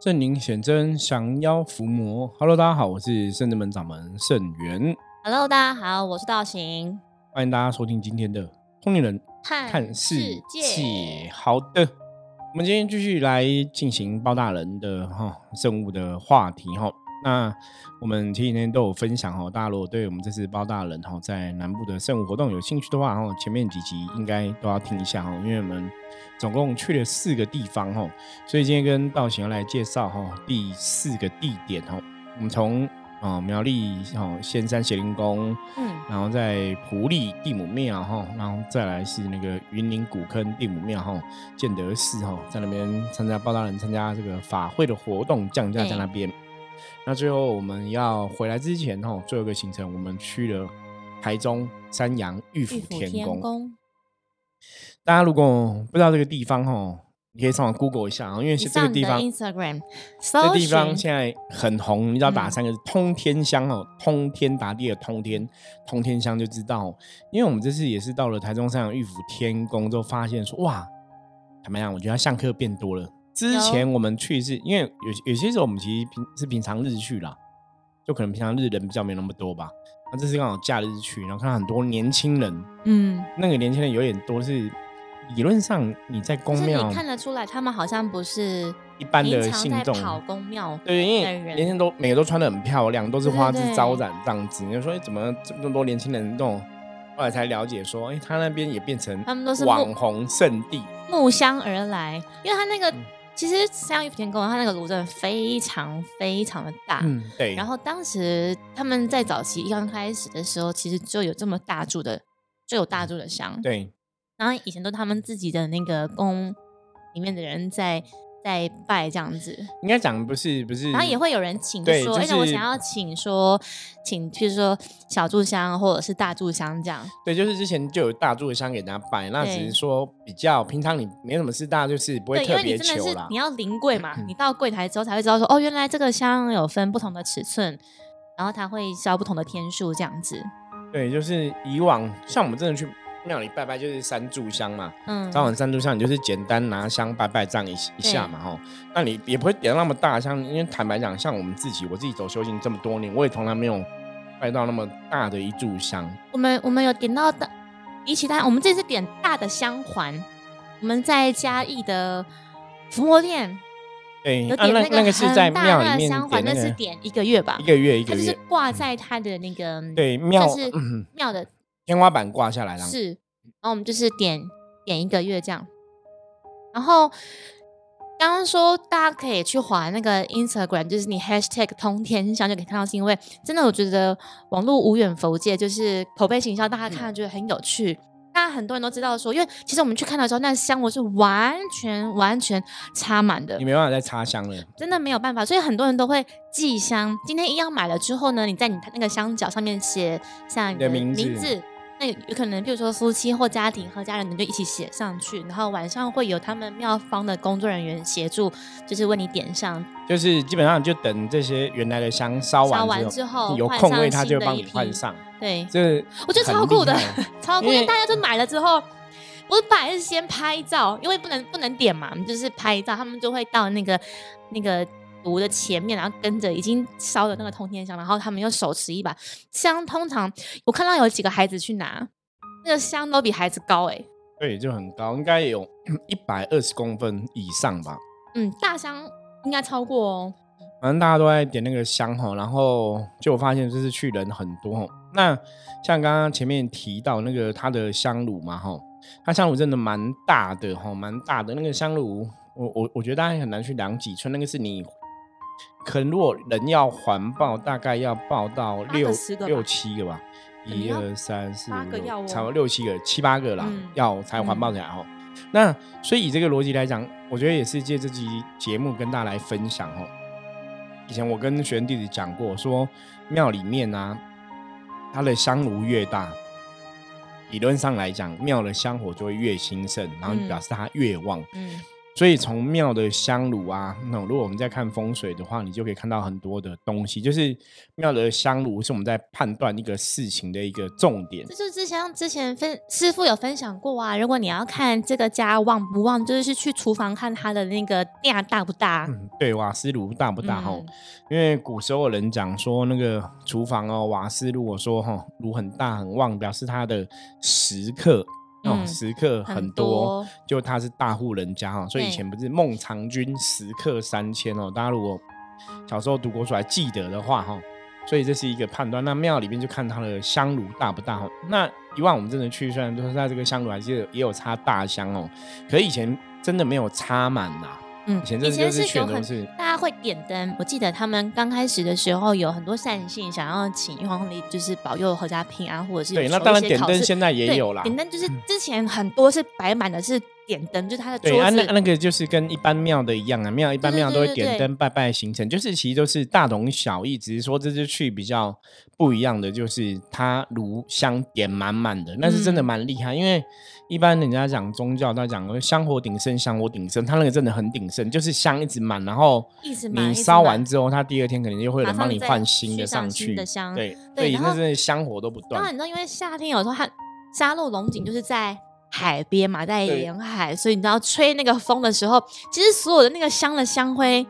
圣灵显真，降妖伏魔。Hello，大家好，我是圣真门掌门圣元。Hello，大家好，我是道行。欢迎大家收听今天的《通灵人看世界》。好的，我们今天继续来进行包大人的哈圣物的话题哈。那我们前几天都有分享哦，大家如果对我们这次包大人哈在南部的圣物活动有兴趣的话哈，前面几集应该都要听一下哈，因为我们。总共去了四个地方哈，所以今天跟道行来介绍哈第四个地点哈。我们从啊苗栗哈仙山邪灵宫，嗯，然后在普利地母庙哈，然后再来是那个云林古坑地母庙哈，建德寺哈，在那边参加包大人参加这个法会的活动，降价在那边。那最后我们要回来之前哈，最后一个行程我们去了台中山阳玉府天宫。大家如果不知道这个地方哈，你可以上网 Google 一下啊，因为是这个地方，Instagram，这地方现在很红，你知道打三个字“通天香”哦，通天达地的通天，通天香就知道。因为我们这次也是到了台中山阳玉府天宫之后，发现说哇，怎么样？我觉得香客变多了。之前我们去是因为有有些时候我们其实平是平常日去啦，就可能平常日人比较没那么多吧。那这次刚好假日去，然后看到很多年轻人，嗯，那个年轻人有点多是。理论上，你在宫庙，你看得出来，他们好像不是一般的信众跑宫庙。对，因为年轻都每个都穿的很漂亮，都是花枝招展这样子。你说，哎，怎么这么多年轻人这种？后来才了解说，哎，他那边也变成他们都是网红圣地，慕香而来。因为他那个其实像玉天宫，它那个炉真的非常非常的大。嗯，对。然后当时他们在早期刚开始的时候，其实就有这么大柱的，就有大柱的香。对。然后以前都他们自己的那个宫里面的人在在拜这样子，应该讲不是不是，然后也会有人请说，而且我想要请说，请譬如说小炷香或者是大炷香这样。对，就是之前就有大炷香给大家拜，那只是说比较平常，你没什么事，大家就是不会特别求啦。你要临柜嘛，你到柜台之后才会知道说，哦，原来这个香有分不同的尺寸，然后它会烧不同的天数这样子。对，就是以往像我们真的去。庙里拜拜就是三炷香嘛，嗯，早晚三炷香，你就是简单拿香拜拜这样一一下嘛，哈，那你也不会点那么大香，因为坦白讲，像我们自己，我自己走修行这么多年，我也从来没有拜到那么大的一炷香。我们我们有点到的，比起他，我们这次点大的香环，我们在嘉义的伏魔殿，对，有点那个是在庙里面香环，那是点一个月吧，一个月一个月，就是挂在他的那个对庙是庙的。天花板挂下来了，是，然后我们就是点点一个月这样，然后刚刚说大家可以去划那个 Instagram，就是你 Hashtag 通天香就可以看到，是因为真的我觉得网络无远佛界，就是口碑形象，大家看了觉得很有趣，大家很多人都知道说，因为其实我们去看的时候，那香我是完全完全插满的，你没办法再插香了，真的没有办法，所以很多人都会寄香。今天一样买了之后呢，你在你那个香角上面写像你的名字。那有可能，比如说夫妻或家庭和家人，你就一起写上去，然后晚上会有他们庙方的工作人员协助，就是为你点上。就是基本上就等这些原来的香烧完之后，有空位他就帮你换上。对，这我觉得超酷的，超酷！因为大家都买了之后，我本来是先拍照，因为不能不能点嘛，就是拍照，他们就会到那个那个。炉的前面，然后跟着已经烧的那个通天香，然后他们又手持一把香。通常我看到有几个孩子去拿，那个香都比孩子高哎。对，就很高，应该有 一百二十公分以上吧。嗯，大香应该超过哦。反正大家都在点那个香哈，然后就发现就是去人很多。那像刚刚前面提到那个它的香炉嘛哈，它香炉真的蛮大的哈，蛮大的那个香炉，我我我觉得大家很难去量几寸，那个是你。可能如果人要环抱，大概要抱到六六七个吧，一二三四五六，差不多六七个、七八个啦，要才环抱起来哦。那所以以这个逻辑来讲，我觉得也是借这期节目跟大家来分享哦。以前我跟学员弟子讲过，说庙里面啊，它的香炉越大，理论上来讲，庙的香火就会越兴盛，然后表示它越旺。嗯。所以从庙的香炉啊，那如果我们在看风水的话，你就可以看到很多的东西。就是庙的香炉是我们在判断一个事情的一个重点。这就是之前之前分师傅有分享过啊。如果你要看这个家旺不旺，就是去厨房看它的那个量大不大。嗯，对，瓦斯炉大不大哈？因为古时候有人讲说，那个厨房哦，瓦斯如果说哈炉很大很旺，表示它的食客。哦，食客很多，就他是大户人家哈，所以以前不是孟尝君食客三千哦，大家如果小时候读过书还记得的话哈，所以这是一个判断。那庙里面就看它的香炉大不大哈。那以往我们真的去，虽然都是在这个香炉还是也有插大香哦，可以前真的没有插满呐。嗯，以前是有很大家会点灯。我记得他们刚开始的时候有很多善信想要请玉皇帝，就是保佑阖家平安，或者是对，那当然点灯现在也有啦。点灯就是之前很多是摆满的是点灯，就是他的桌子。那那个就是跟一般庙的一样啊，庙一般庙都会点灯拜拜行程，就是其实都是大同小异，只是说这次去比较不一样的，就是它炉香点满满的，那是真的蛮厉害，因为。一般人家讲宗教，他讲香火鼎盛，香火鼎盛，他那个真的很鼎盛，就是香一直满，然后你烧完之后，他第二天肯定就会有人帮你换新的上去。对对，那真的香火都不断。当然，你知道，因为夏天有时候它沙漏龙井就是在海边嘛，在沿海，所以你知道吹那个风的时候，其实所有的那个香的香灰。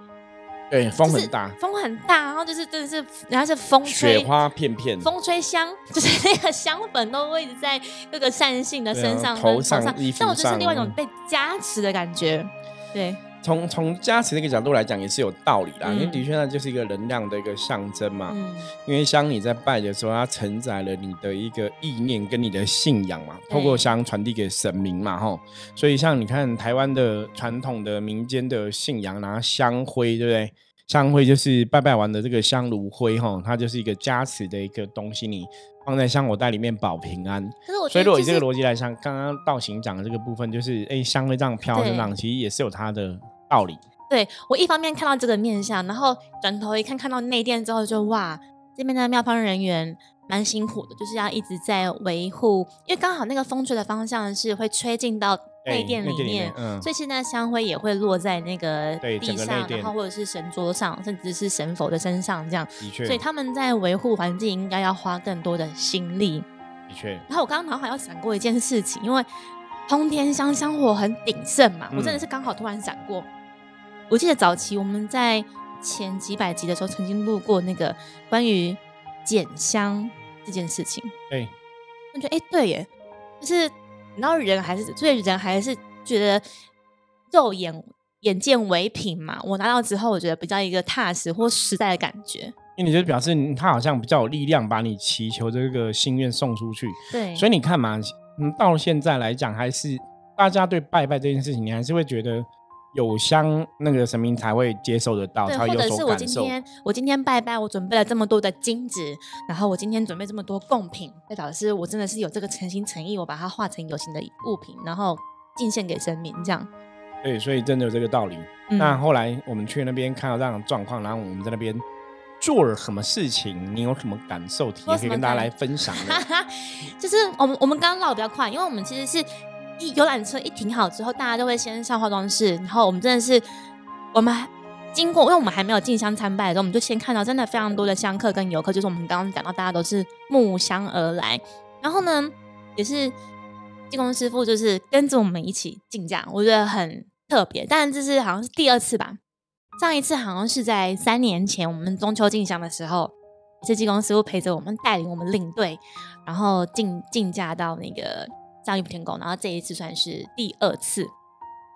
对，风很大，风很大，然后就是真的是，然后是风吹，雪花片片，风吹香，就是那个香粉都会一直在各个善信的身上、头上、衣服上，但我觉得是另外一种被加持的感觉。对，从从加持这个角度来讲，也是有道理的，因为的确那就是一个能量的一个象征嘛。嗯，因为香你在拜的时候，它承载了你的一个意念跟你的信仰嘛，透过香传递给神明嘛，吼。所以像你看台湾的传统的民间的信仰，拿香灰，对不对？香灰就是拜拜完的这个香炉灰哈，它就是一个加持的一个东西，你放在香火袋里面保平安。可是所以如果以这个逻辑来想，刚刚道行讲的这个部分，就是哎香灰这样飘着浪，其实也是有它的道理。对我一方面看到这个面相，然后转头一看看到内殿之后，就哇，这边的庙方人员蛮辛苦的，就是要一直在维护，因为刚好那个风吹的方向是会吹进到。内殿里面，所以现在香灰也会落在那个地上，然后或者是神桌上，甚至是神佛的身上，这样。的确，所以他们在维护环境应该要花更多的心力。的确。然后我刚刚脑海要闪过一件事情，因为通天香香火很鼎盛嘛，我真的是刚好突然闪过。我记得早期我们在前几百集的时候曾经录过那个关于捡香这件事情。对，我觉得哎，对耶，就是。然后人还是，所以人还是觉得肉眼眼见为凭嘛。我拿到之后，我觉得比较一个踏实或实在的感觉。因为你就表示他好像比较有力量，把你祈求这个心愿送出去。对，所以你看嘛，嗯，到现在来讲，还是大家对拜拜这件事情，你还是会觉得。有香，那个神明才会接受得到，才有所感受。或者是我今天，我今天拜拜，我准备了这么多的金子，然后我今天准备这么多贡品，代表的是我真的是有这个诚心诚意，我把它化成有形的物品，然后进献给神明，这样。对，所以真的有这个道理。那后来我们去那边看到这样的状况，然后我们在那边做了什么事情？你有什么感受？体验可以跟大家来分享。就是我们我们刚刚唠比较快，因为我们其实是。一游览车一停好之后，大家都会先上化妆室，然后我们真的是，我们经过，因为我们还没有进香参拜的时候，我们就先看到真的非常多的香客跟游客，就是我们刚刚讲到，大家都是慕香而来，然后呢，也是技工师傅就是跟着我们一起进价，我觉得很特别。但这是好像是第二次吧，上一次好像是在三年前我们中秋进香的时候，是济公师傅陪着我们带领我们领队，然后进进价到那个。上玉普天宫，然后这一次算是第二次，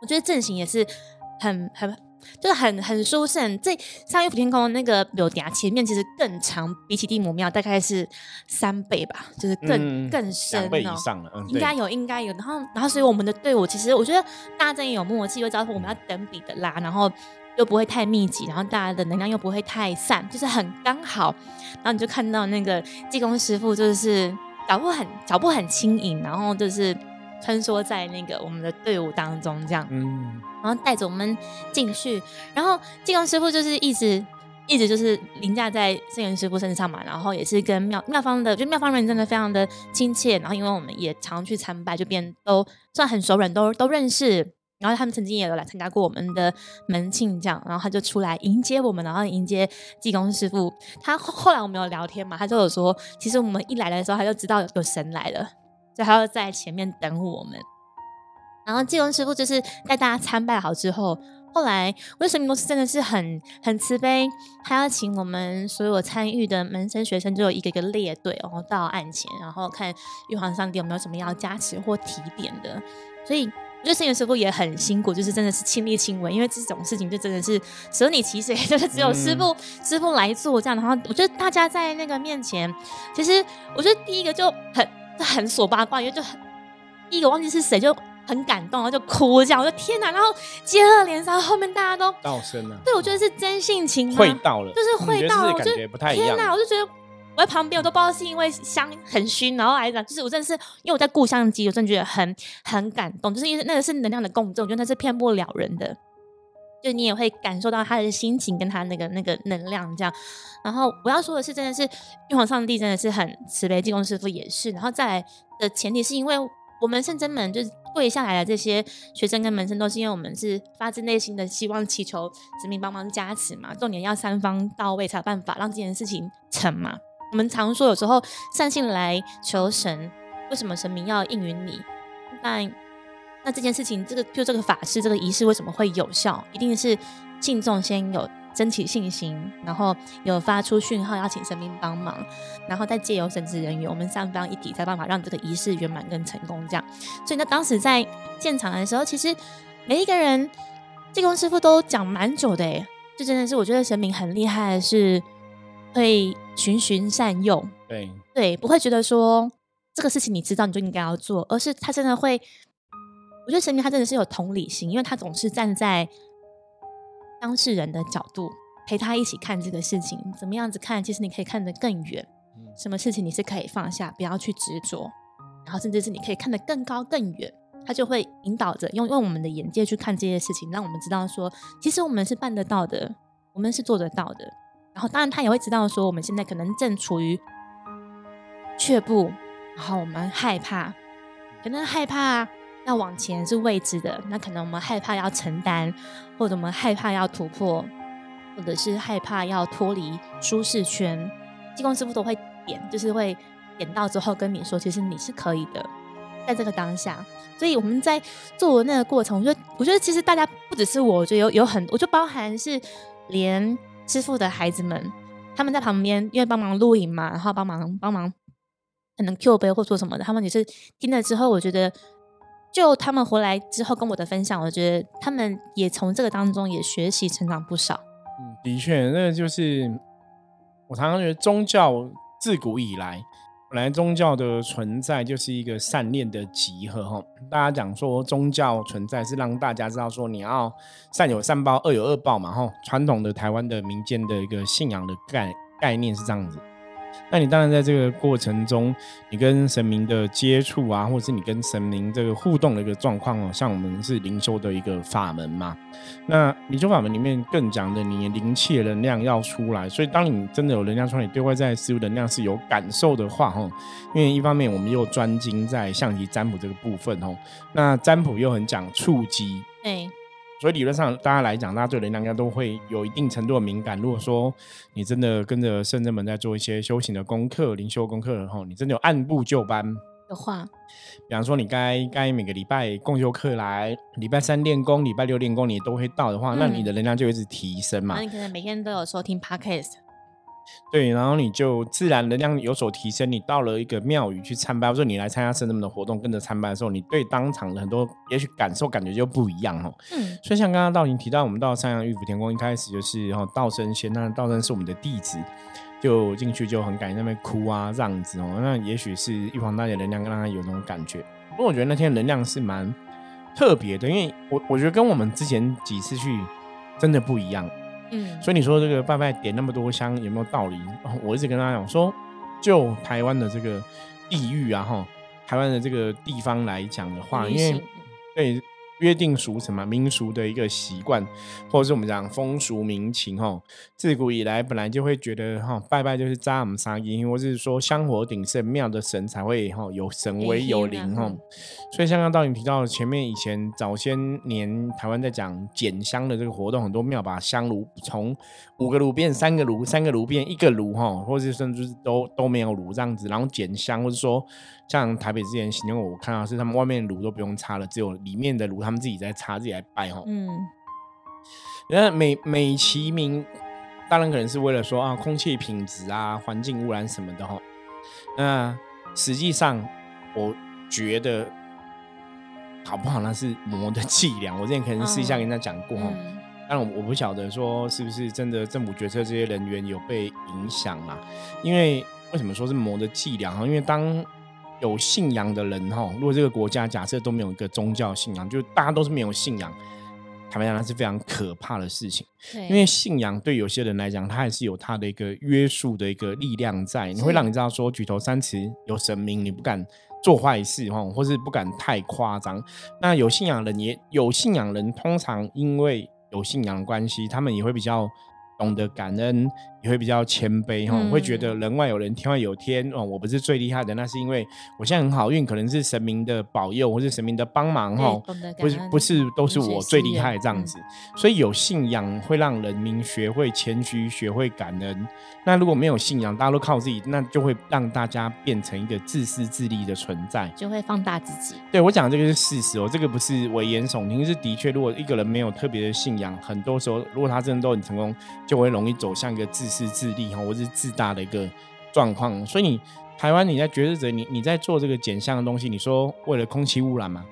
我觉得阵型也是很很就是很很殊胜。这上玉普天宫那个柳嗲前面其实更长，比起地母庙大概是三倍吧，就是更更深倍以上了。应该有，应该有。然后然后所以我们的队伍其实我觉得大家真的有默契，又知道我们要等比的拉，然后又不会太密集，然后大家的能量又不会太散，就是很刚好。然后你就看到那个济公师傅就是。脚步很脚步很轻盈，然后就是穿梭在那个我们的队伍当中，这样，嗯，然后带着我们进去，然后济公师傅就是一直一直就是凌驾在圣元师傅身上嘛，然后也是跟妙妙方的，就妙方人真的非常的亲切，然后因为我们也常去参拜，就变都算很熟人，都都认识，然后他们曾经也有来参加过我们的门庆，这样，然后他就出来迎接我们，然后迎接济公师傅。他后来我们有聊天嘛，他就有说，其实我们一来的时候他就知道有神来了，所以他就在前面等我们。然后济公师傅就是带大家参拜好之后。后来，为什么都是真的是很很慈悲？他要请我们所有参与的门生学生，就有一个一个列队，然后到案前，然后看玉皇上帝有没有什么要加持或提点的。所以，我觉得师傅也很辛苦，就是真的是亲力亲为，因为这种事情就真的是舍你其谁，就是只有师傅师傅来做这样。然后，我觉得大家在那个面前，其实我觉得第一个就很很锁八卦，因为就很第一个忘记是谁就。很感动，然后就哭这样，我说天哪！然后接二连三，后面大家都道声了。对，我觉得是真性情，会到了，就是会到了。我就不太一样。天哪！我就觉得我在旁边，我都不知道是因为香很熏，然后还是就是我真的是因为我在顾相机，我真的觉得很很感动，就是因为那个是能量的共振，我觉得那是骗不了人的，就你也会感受到他的心情跟他那个那个能量这样。然后我要说的是，真的是玉皇上帝真的是很慈悲，济公师傅也是。然后再来的前提是因为我们圣真门就是。跪下来的这些学生跟门生，都是因为我们是发自内心的希望祈求神明帮忙加持嘛。重点要三方到位才有办法让这件事情成嘛。我们常说有时候善信来求神，为什么神明要应允你？那那这件事情，这个就这个法事这个仪式为什么会有效？一定是信众先有。争取信心，然后有发出讯号邀请神明帮忙，然后再借由神职人员，我们三方一体，才办法让这个仪式圆满跟成功。这样，所以呢，当时在现场的时候，其实每一个人济公师傅都讲蛮久的，哎，这真的是我觉得神明很厉害，是会循循善诱，对对，不会觉得说这个事情你知道你就应该要做，而是他真的会，我觉得神明他真的是有同理心，因为他总是站在。当事人的角度陪他一起看这个事情，怎么样子看？其实你可以看得更远，什么事情你是可以放下，不要去执着，然后甚至是你可以看得更高更远。他就会引导着用用我们的眼界去看这些事情，让我们知道说，其实我们是办得到的，我们是做得到的。然后当然他也会知道说，我们现在可能正处于却步，然后我们害怕，可能害怕。要往前是未知的，那可能我们害怕要承担，或者我们害怕要突破，或者是害怕要脱离舒适圈。技工师傅都会点，就是会点到之后跟你说，其实你是可以的，在这个当下。所以我们在做那个过程，我觉得，我觉得其实大家不只是我，我觉得有有很，我就包含是连师傅的孩子们，他们在旁边因为帮忙录影嘛，然后帮忙帮忙可能 Q 杯或做什么的，他们也是听了之后，我觉得。就他们回来之后跟我的分享，我觉得他们也从这个当中也学习成长不少。嗯，的确，那就是我常常觉得宗教自古以来，本来宗教的存在就是一个善念的集合哈。大家讲说宗教存在是让大家知道说你要善有善报，恶有恶报嘛哈。传统的台湾的民间的一个信仰的概概念是这样子。那你当然在这个过程中，你跟神明的接触啊，或者是你跟神明这个互动的一个状况哦，像我们是灵修的一个法门嘛，那灵修法门里面更讲的，你灵气的能量要出来，所以当你真的有能量出来，对外在事物能量是有感受的话，哈，因为一方面我们又专精在象棋占卜这个部分，哦，那占卜又很讲触机，对。所以理论上，大家来讲，大家对能量应该都会有一定程度的敏感。如果说你真的跟着圣人们在做一些修行的功课、灵修功课然后你真的有按部就班的话，比方说你该该每个礼拜共修课来，礼拜三练功，礼拜六练功，你都会到的话，那你的能量就一直提升嘛。那你可能每天都有收听 podcast。对，然后你就自然能量有所提升。你到了一个庙宇去参拜，或者你来参加圣人们的活动，跟着参拜的时候，你对当场的很多也许感受感觉就不一样哦。嗯，所以像刚刚道林提到，我们到三阳玉府天宫一开始就是然后道生先，那道生是我们的弟子，就进去就很感那边哭啊这样子哦。那也许是玉皇大帝能量让他有那种感觉。不过我觉得那天能量是蛮特别的，因为我我觉得跟我们之前几次去真的不一样。嗯，所以你说这个拜拜点那么多香有没有道理？我一直跟他讲说，就台湾的这个地域啊，哈，台湾的这个地方来讲的话，因为对，约定俗成嘛，民俗的一个习惯，或者是我们讲风俗民情哈。自古以来本来就会觉得哈，拜拜就是扎我们沙因，或者是说香火鼎盛，庙的神才会哈有神威有灵哈。所以像刚刚你提到前面以前早些年台湾在讲捡香的这个活动，很多庙把香炉从五个炉变三个炉，三个炉变一个炉哈，或者甚至都都没有炉这样子，然后捡香，或者说像台北之前行动我看到是他们外面炉都不用插了，只有里面的炉他。他们自己在插，自己来拜哈。嗯，那美美其名，当然可能是为了说啊，空气品质啊，环境污染什么的哈。那实际上，我觉得好不好？那是魔的伎俩。我之前可能私下跟他讲过哈。但我我不晓得说是不是真的政府决策这些人员有被影响啦。因为为什么说是魔的伎俩哈？因为当有信仰的人哈，如果这个国家假设都没有一个宗教信仰，就大家都是没有信仰，坦白讲那是非常可怕的事情。因为信仰对有些人来讲，它还是有它的一个约束的一个力量在，你会让你知道说举头三尺有神明，你不敢做坏事哈，或是不敢太夸张。那有信仰人也有信仰人，通常因为有信仰的关系，他们也会比较懂得感恩。也会比较谦卑哈，会觉得人外有人，天外有天哦。我不是最厉害的，那是因为我现在很好运，可能是神明的保佑，或是神明的帮忙哈。不是不是都是我最厉害这样子，所以有信仰会让人民学会谦虚，学会感恩。那如果没有信仰，大家都靠自己，那就会让大家变成一个自私自利的存在，就会放大自己。对我讲这个是事实哦，这个不是危言耸听，是的确。如果一个人没有特别的信仰，很多时候如果他真的都很成功，就会容易走向一个自。是自利哈，或是自大的一个状况，所以你台湾你在决策者，你你在做这个减项的东西，你说为了空气污染嘛？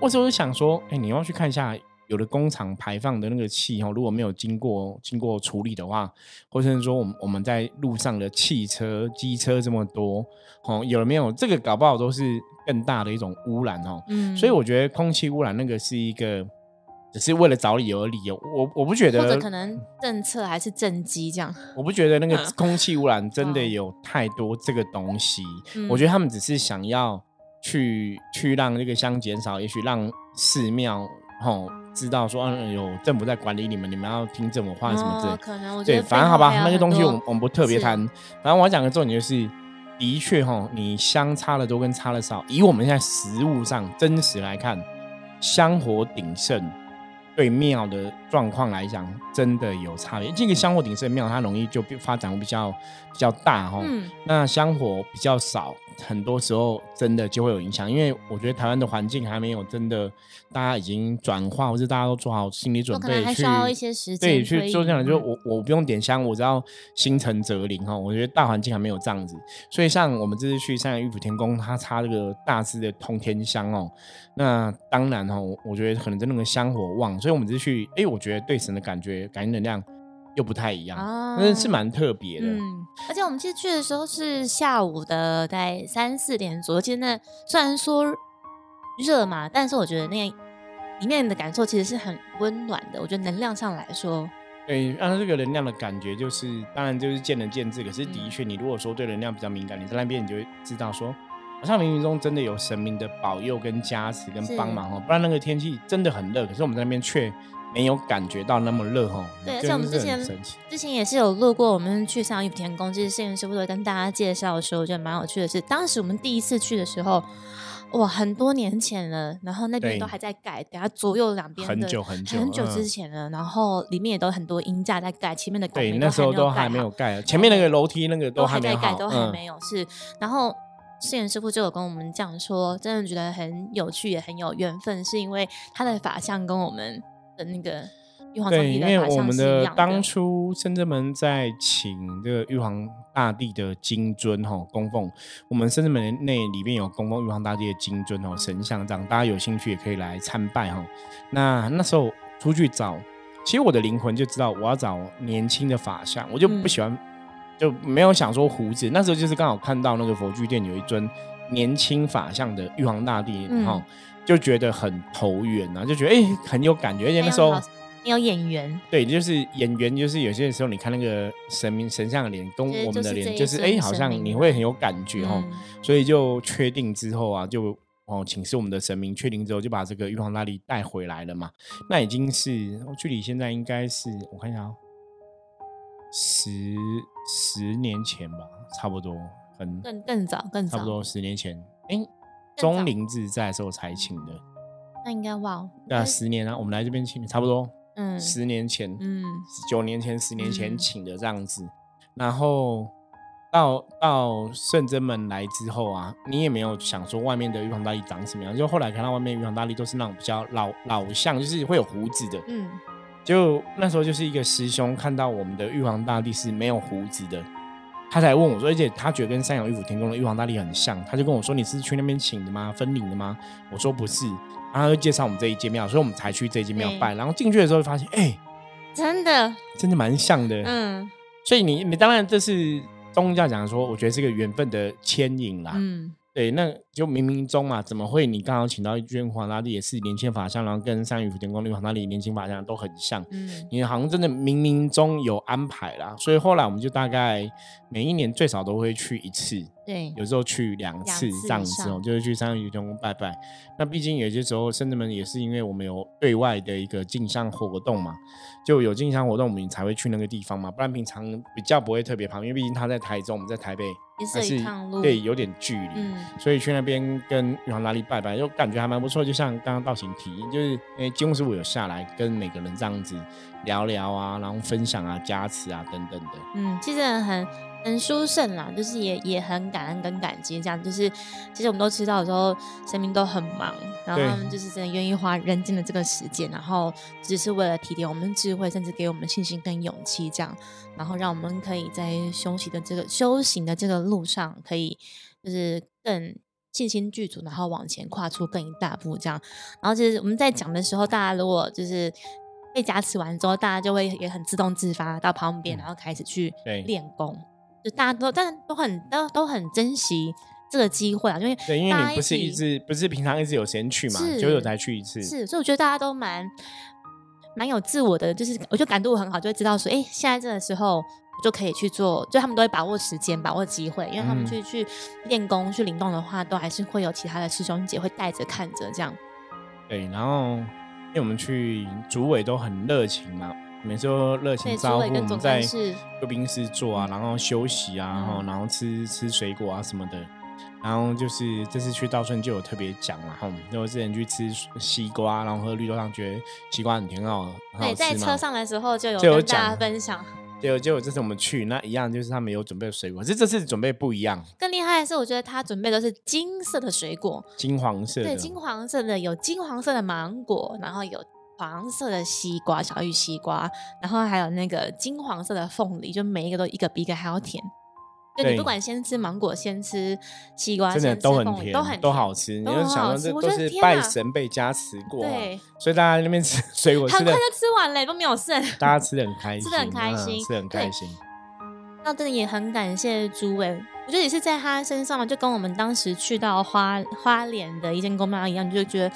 我只是想说，哎，你要去看一下，有的工厂排放的那个气哈，如果没有经过经过处理的话，或者是说我们我们在路上的汽车、机车这么多，哦，有没有这个搞不好都是更大的一种污染哦。嗯，所以我觉得空气污染那个是一个。只是为了找理由而理由，我我不觉得，或者可能政策还是政绩这样。我不觉得那个空气污染真的有太多这个东西。我觉得他们只是想要去去让这个香减少，也许让寺庙吼知道说，嗯，有政府在管理你们，你们要听政府话什么之类。可能对，反正好吧，那些东西我们我们不特别谈。反正我要讲的重点就是，的确哈，你香插的多跟插的少，以我们现在实物上真实来看，香火鼎盛。最妙的状况来讲，真的有差别。这个香火鼎盛庙，它容易就发展比较比较大哈。那香火比较少。很多时候真的就会有影响，因为我觉得台湾的环境还没有真的，大家已经转化，或者大家都做好心理准备去，对，去做这样。就我我不用点香，我知道心诚则灵哈。我觉得大环境还没有这样子，所以像我们这次去三阳玉府天宫，它插这个大师的通天香哦，那当然哈，我觉得可能真的个香火旺，所以我们这次去，哎，我觉得对神的感觉感应能量。又不太一样，那是蛮特别的。嗯，而且我们其实去的时候是下午的，在三四点左右。其实那虽然说热嘛，但是我觉得那里面的感受其实是很温暖的。我觉得能量上来说，对，让这个能量的感觉就是，当然就是见仁见智。可是的确，你如果说对能量比较敏感，你在那边你就会知道说，好像冥冥中真的有神明的保佑跟加持跟帮忙哦。不然那个天气真的很热，可是我们在那边却。没有感觉到那么热哦。对，而且我们之前之前也是有路过，我们去上玉田宫，就是摄影师傅会跟大家介绍的时候，我觉得蛮有趣的是，当时我们第一次去的时候，哇，很多年前了，然后那边都还在盖，等下左右两边很久很久很久之前了，然后里面也都很多阴架在盖，前面的对那时候都还没有盖，前面那个楼梯那个都还在盖，都还没有是，然后摄影师傅就有跟我们讲说，真的觉得很有趣，也很有缘分，是因为他的法相跟我们的那个。对，因为我们的当初深圳门在请这个玉皇大帝的金尊哈供奉，我们深圳门内里面有供奉玉皇大帝的金尊哦神像这样，大家有兴趣也可以来参拜哈。那那时候出去找，其实我的灵魂就知道我要找年轻的法相，我就不喜欢，就没有想说胡子。那时候就是刚好看到那个佛具店有一尊年轻法相的玉皇大帝，然后就觉得很投缘啊，就觉得哎很有感觉，而且那时候。有演员，对，就是演员，就是有些时候你看那个神明神像的脸跟我们的脸，就是哎，好像你会很有感觉哦。所以就确定之后啊，就哦请示我们的神明，确定之后就把这个玉皇大帝带回来了嘛。那已经是距离现在应该是我看一下哦，十十年前吧，差不多，很更更早更早，差不多十年前。哎，钟灵志在的时候才请的，那应该哇，对啊，十年啊，我们来这边请，差不多，嗯，十年前，嗯，九年前，十年前请的这样子，然后。到到圣真门来之后啊，你也没有想说外面的玉皇大帝长什么样，就后来看到外面玉皇大帝都是那种比较老老像，就是会有胡子的。嗯，就那时候就是一个师兄看到我们的玉皇大帝是没有胡子的，他才问我说，而且他觉得跟三阳玉府天宫的玉皇大帝很像，他就跟我说你是去那边请的吗？分灵的吗？我说不是，然后就介绍我们这一间庙，所以我们才去这一间庙拜。然后进去的时候发现，哎，真的真的蛮像的。嗯，所以你你当然这是。宗教讲说，我觉得是个缘分的牵引啦。嗯，对，那就冥冥中嘛，怎么会你刚好请到一尊黄大帝，也是年轻法相，然后跟三羽福天宫那个皇大帝年轻法相都很像。嗯，你好像真的冥冥中有安排啦。所以后来我们就大概每一年最少都会去一次。对，有时候去两次这样子哦，就是去三玉天宫拜拜。那毕竟有些时候，甚至们也是因为我们有对外的一个进香活动嘛。就有进香活动，我们才会去那个地方嘛，不然平常比较不会特别跑，因为毕竟他在台中，我们在台北，还是对有点距离，所以去那边跟玉皇大帝拜拜，就感觉还蛮不错。就像刚刚道行提，就是诶，金庸师傅有下来跟每个人这样子聊聊啊，然后分享啊、加持啊等等的。嗯，其实很。很殊胜啦，就是也也很感恩跟感激，这样就是其实我们都知道的时候，生命都很忙，然后他们就是真的愿意花人间的这个时间，然后只是为了提点我们智慧，甚至给我们信心跟勇气，这样，然后让我们可以在休息的这个修行的这个路上，可以就是更信心具足，然后往前跨出更一大步，这样。然后就是我们在讲的时候，大家如果就是被加持完之后，大家就会也很自动自发到旁边，然后开始去练功。就大家都，但都很都都很珍惜这个机会啊，因为对，因为你不是一直不是平常一直有时间去嘛，久久才去一次，是，所以我觉得大家都蛮蛮有自我的，就是我觉得感度很好，就会知道说，哎，现在这个时候我就可以去做，就他们都会把握时间，把握机会，因为他们去去练功去灵动的话，都还是会有其他的师兄姐会带着看着这样。对，然后因为我们去主委都很热情嘛。每次都热情招呼我们在贵宾室坐啊，然后休息啊，然后然后吃吃水果啊什么的。然后就是这次去稻村就有特别讲嘛，哈，因为之前去吃西瓜，然后喝绿豆汤，觉得西瓜很挺好，对，在车上的时候就有跟大家分享。结果结果这次我们去那一样，就是他们有准备水果，这这次准备不一样。更厉害的是，我觉得他准备的是金色的水果，金黄色，对，金黄色的有金黄色的芒果，然后有。黄色的西瓜，小玉西瓜，然后还有那个金黄色的凤梨，就每一个都一个比一个还要甜。就你不管先吃芒果，先吃西瓜，真的都很甜，都很都好吃。你就想说这都是拜神被加持过，对，所以大家那边吃水果，很快就吃完了，都没有剩。大家吃的很开心，吃的很开心，吃的很开心。那真的也很感谢诸位，我觉得也是在他身上，就跟我们当时去到花花莲的一间公庙一样，就觉得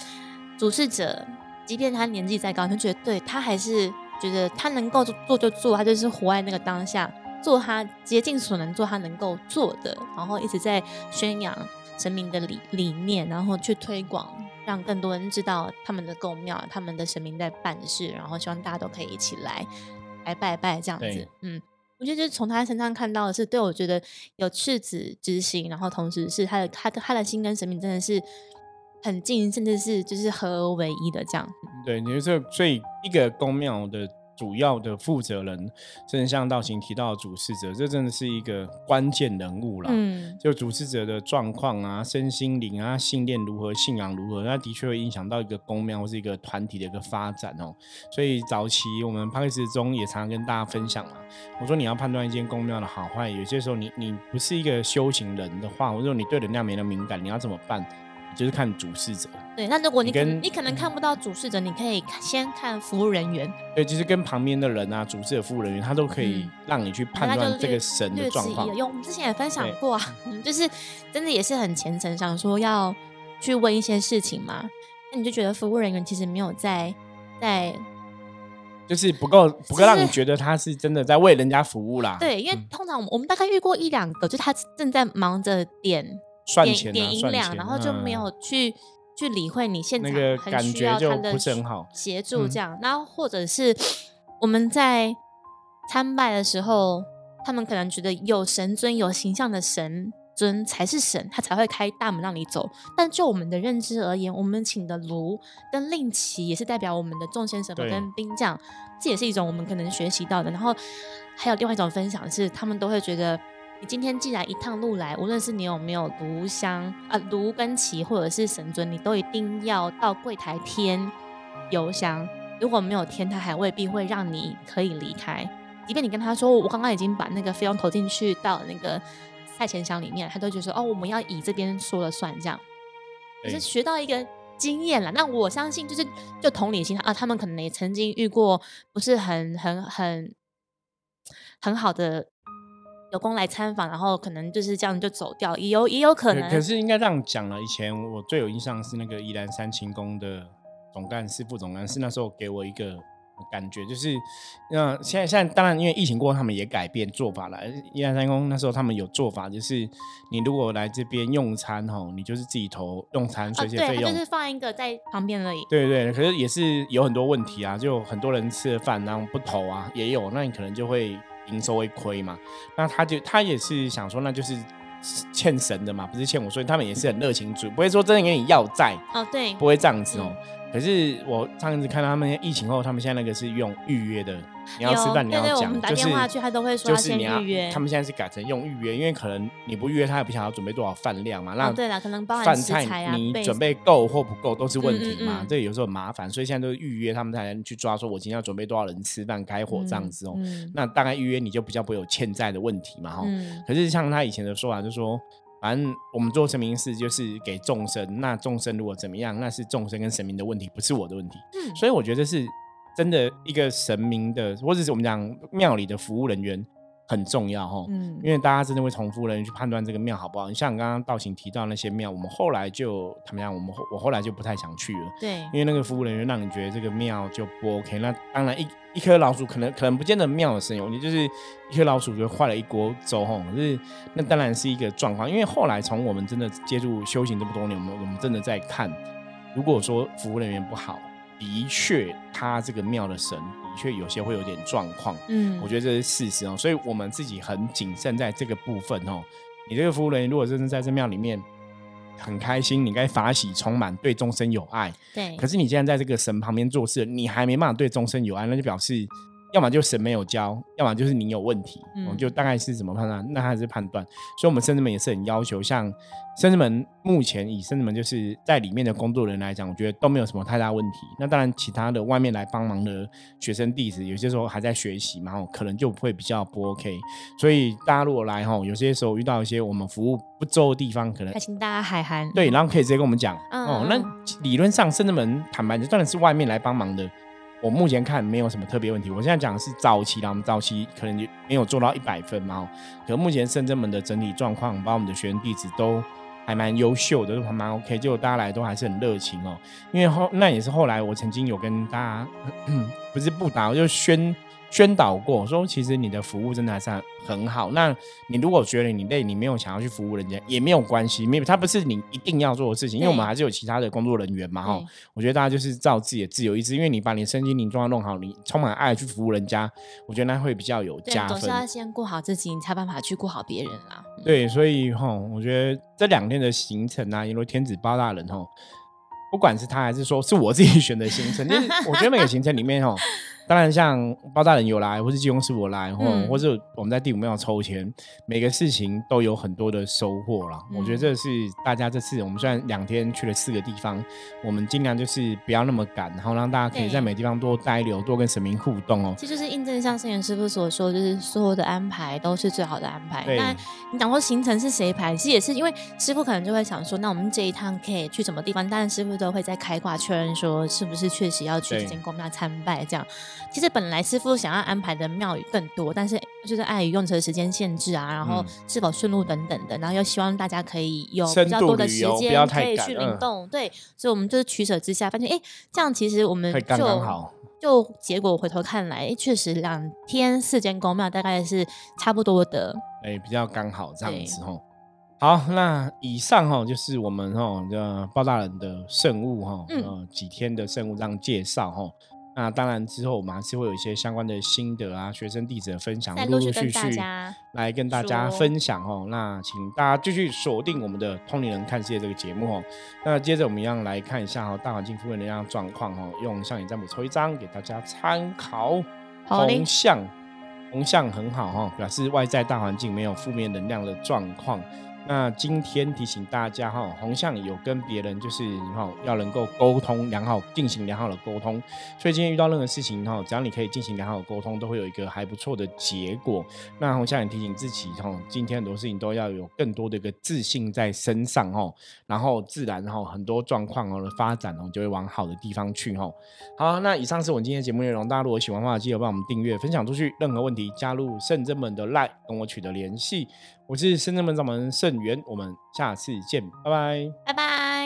主事者。即便他年纪再高，他觉得对他还是觉得他能够做就做，他就是活在那个当下，做他竭尽所能做他能够做的，然后一直在宣扬神明的理理念，然后去推广，让更多人知道他们的宫庙、他们的神明在办事，然后希望大家都可以一起来来拜拜这样子。嗯，我觉得就是从他身上看到的是，对我觉得有赤子之心，然后同时是他的他的他的心跟神明真的是。很近，甚至是就是合而为一的这样。对，你说所以一个宫庙的主要的负责人，甚至像道行提到的主事者，这真的是一个关键人物了。嗯，就主事者的状况啊，身心灵啊，信念如何，信仰如何，那的确会影响到一个宫庙或是一个团体的一个发展哦。所以早期我们 p 克斯中也常常跟大家分享嘛，我说你要判断一间宫庙的好坏，有些时候你你不是一个修行人的话，或者说你对能量没那么敏感，你要怎么办？就是看主事者，对。那如果你跟你可能看不到主事者，你可以先看服务人员。对，就是跟旁边的人啊，主事的服务人员，他都可以让你去判断这个神的状况。有，我们之前也分享过啊，就是真的也是很虔诚，想说要去问一些事情嘛。那你就觉得服务人员其实没有在在，就是不够不够让你觉得他是真的在为人家服务啦。对，因为通常我们大概遇过一两个，就他正在忙着点。点算钱啊点银两，然后就没嗯有去去理会你现场那个感很需觉就要他的不是很好协助嗯这样，然后或者是我们在参拜的时候，他们可能觉得有神尊、有形象的神尊才是神，他才会开大门让你走。但就我们的认知而言，我们请的炉跟令旗也是代表我们的众先神佛跟兵将，这也是一种我们可能学习到的。然后还有另外一种分享是，他们都会觉得。你今天既然一趟路来，无论是你有没有炉香啊、炉跟旗，或者是神尊，你都一定要到柜台添油香。如果没有添，他还未必会让你可以离开。即便你跟他说，我刚刚已经把那个费用投进去到那个菜钱箱里面，他都觉得说，哦，我们要以这边说了算，这样。可是学到一个经验了，那我相信就是就同理心啊，他们可能也曾经遇过不是很很很很好的有工来参访，然后可能就是这样就走掉，也有也有可能。可是应该这样讲了，以前我最有印象是那个宜兰三清宫的总干事、副总干事，那时候给我一个感觉，就是那现在现在当然因为疫情过后，他们也改变做法了。宜兰三清宫那时候他们有做法，就是你如果来这边用餐吼，你就是自己投用餐哦，水些费用。就是放一个在旁边而已。对对，可是也是有很多问题啊，就很多人吃了饭然后不投啊，也有，那你可能就会营收会亏嘛。那他就他也是想说，那就是欠神的嘛，不是欠我，所以他们也是很热情主，不会说真的给你要债，哦，对，不会这样子哦。可是我上一次看到他们疫情后，他们现在那个是用预约的，你要吃饭你对对，我要讲，们打就是电话去，他都会说要先就是你要预约。他们现在是改成用预约，因为可能你不预约，他也不晓得要准备多少饭量嘛。那哦，对了，可能包含饭食材啊，你准备够或不够都是问题嘛，这有时候很麻烦，所以现在都是预约，他们才能去抓，说我今天要准备多少人吃饭开火这样子哦。嗯那大概预约你就比较不会有欠债的问题嘛哈。嗯可是像他以前的说法，就说反正我们做神明事就是给众生，那众生如果怎么样，那是众生跟神明的问题，不是我的问题。嗯所以我觉得是真的一个神明的，或者是我们讲庙里的服务人员很重要哈。嗯因为大家真的会从服务人员去判断这个庙好不好。你像刚刚道行提到那些庙，我们后来就怎么样，我们后我后来就不太想去了，对，因为那个服务人员让你觉得这个庙就不 OK。那当然一一颗老鼠可能可能不见得庙的神有，你就是一颗老鼠就坏了一锅粥哈。可是那当然是一个状况，因为后来从我们真的接触修行这么多年，我们我们真的在看，如果说服务人员不好，的确他这个庙的神的确有些会有点状况。嗯，我觉得这是事实哦，所以我们自己很谨慎在这个部分哦。你这个服务人员如果真的在这庙里面很开心，你该法喜充满，对众生有爱。对，可是你既然在这个神旁边做事，你还没办法对众生有爱，那就表示要么就神没有教，要么就是你有问题。嗯我就大概是怎么判断？那还是判断。所以，我们圣子们也是很要求，像圣子们目前以圣子们就是在里面的工作人员来讲，我觉得都没有什么太大问题。那当然，其他的外面来帮忙的学生弟子，有些时候还在学习嘛，吼可能就会比较不 OK。所以大家如果来哈，有些时候遇到一些我们服务不周的地方，可能还请大家海涵。对，然后可以直接跟我们讲、嗯哦。嗯那理论上，圣子门坦白的，当然是外面来帮忙的。我目前看没有什么特别问题。我现在讲的是早期啦，我们早期可能就没有做到一百分嘛。可目前圣真门的整体状况，包括我们的学员弟子都还蛮优秀的，都还蛮 OK。就大家来都还是很热情哦。因为后那也是后来我曾经有跟大家 不是不打，我就宣宣导过，说其实你的服务真的还是很很好。那你如果觉得你累，你没有想要去服务人家，也没有关系，没有，它不是你一定要做的事情，因为我们还是有其他的工作人员嘛，哈。我觉得大家就是照自己的自由意志，因为你把你身心灵状态弄好，你充满爱去服务人家，我觉得那会比较有对，加分。总是要先顾好自己，你才有办法去顾好别人啦。嗯对，所以哈，我觉得这两天的行程啊，因为天子包大人哈，不管是他还是说是我自己选的行程，就是我觉得每个行程里面哈，当然像包大人有来，或是济公师傅来，或、嗯或是我们在第五庙抽签，每个事情都有很多的收获啦。我觉得嗯这是大家这次我们虽然两天去了四个地方，我们尽量就是不要那么赶，然后让大家可以在每地方多待留，多跟神明互动哦。这就是印证像圣元师傅所说，就是所有的安排都是最好的安排。对那你讲说行程是谁排，其实也是因为师傅可能就会想说，那我们这一趟可以去什么地方？当然师傅都会在开挂确认说，是不是确实要去对这间宫庙参拜这样。其实本来师傅想要安排的庙宇更多，但是就是碍于用车时间限制啊，然后嗯是否顺路等等的，然后又希望大家可以有比较多的时间要太可以去灵动。对，所以我们就是取舍之下，发现哎，诶这样其实我们就就结果回头看来，诶确实两天四间公庙大概是差不多的。哎、比较刚好这样子哦。好，那以上哈就是我们哈的包大人的圣物哈，呃几天的圣物这样介绍哈。那当然之后我们还是会有一些相关的心得啊，学生弟子的分享，陆陆续续来跟大家分享哦。那请大家继续锁定我们的《通灵人看世界》这个节目哦。那接着我们一样来看一下哈大环境负面能量状况哦，用上眼占卜抽一张给大家参考。红象，红象很好哈，表示外在大环境没有负面能量的状况。那今天提醒大家哈，红象有跟别人就是哈要能够沟通良好，进行良好的沟通。所以今天遇到任何事情哈，只要你可以进行良好的沟通，都会有一个还不错的结果。那红象也提醒自己哈，今天很多事情都要有更多的一个自信在身上哈，然后自然哈很多状况哦的发展哦就会往好的地方去哈。好，那以上是我今天节目内容。大家如果喜欢的话，记得帮我们订阅、分享出去。任何问题加入圣真门的 Line 跟我取得联系。我是深圳门掌门盛元，我们下次见，拜拜，拜拜。